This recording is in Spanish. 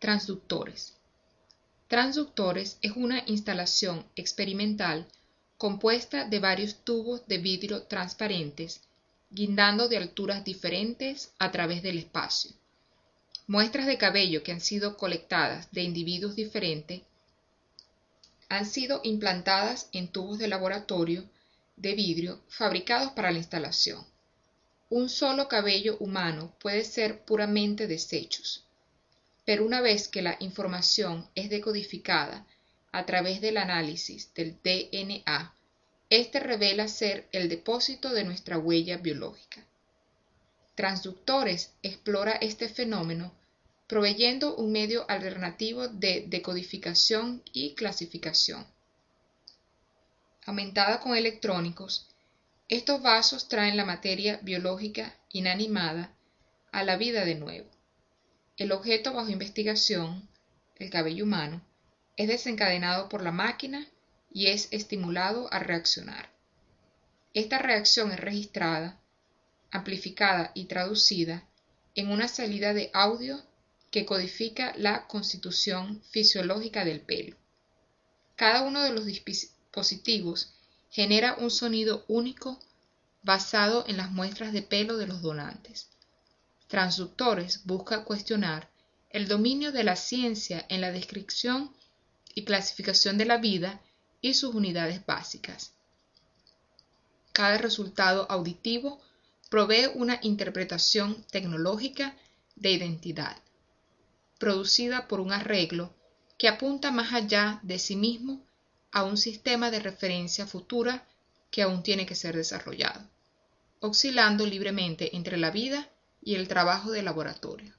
Transductores. Transductores es una instalación experimental compuesta de varios tubos de vidrio transparentes guindando de alturas diferentes a través del espacio. Muestras de cabello que han sido colectadas de individuos diferentes han sido implantadas en tubos de laboratorio de vidrio fabricados para la instalación. Un solo cabello humano puede ser puramente desechos pero una vez que la información es decodificada a través del análisis del DNA, éste revela ser el depósito de nuestra huella biológica. Transductores explora este fenómeno proveyendo un medio alternativo de decodificación y clasificación. Aumentada con electrónicos, estos vasos traen la materia biológica inanimada a la vida de nuevo. El objeto bajo investigación, el cabello humano, es desencadenado por la máquina y es estimulado a reaccionar. Esta reacción es registrada, amplificada y traducida en una salida de audio que codifica la constitución fisiológica del pelo. Cada uno de los dispositivos genera un sonido único basado en las muestras de pelo de los donantes. Transductores busca cuestionar el dominio de la ciencia en la descripción y clasificación de la vida y sus unidades básicas. Cada resultado auditivo provee una interpretación tecnológica de identidad, producida por un arreglo que apunta más allá de sí mismo a un sistema de referencia futura que aún tiene que ser desarrollado, oscilando libremente entre la vida y el trabajo de laboratorio.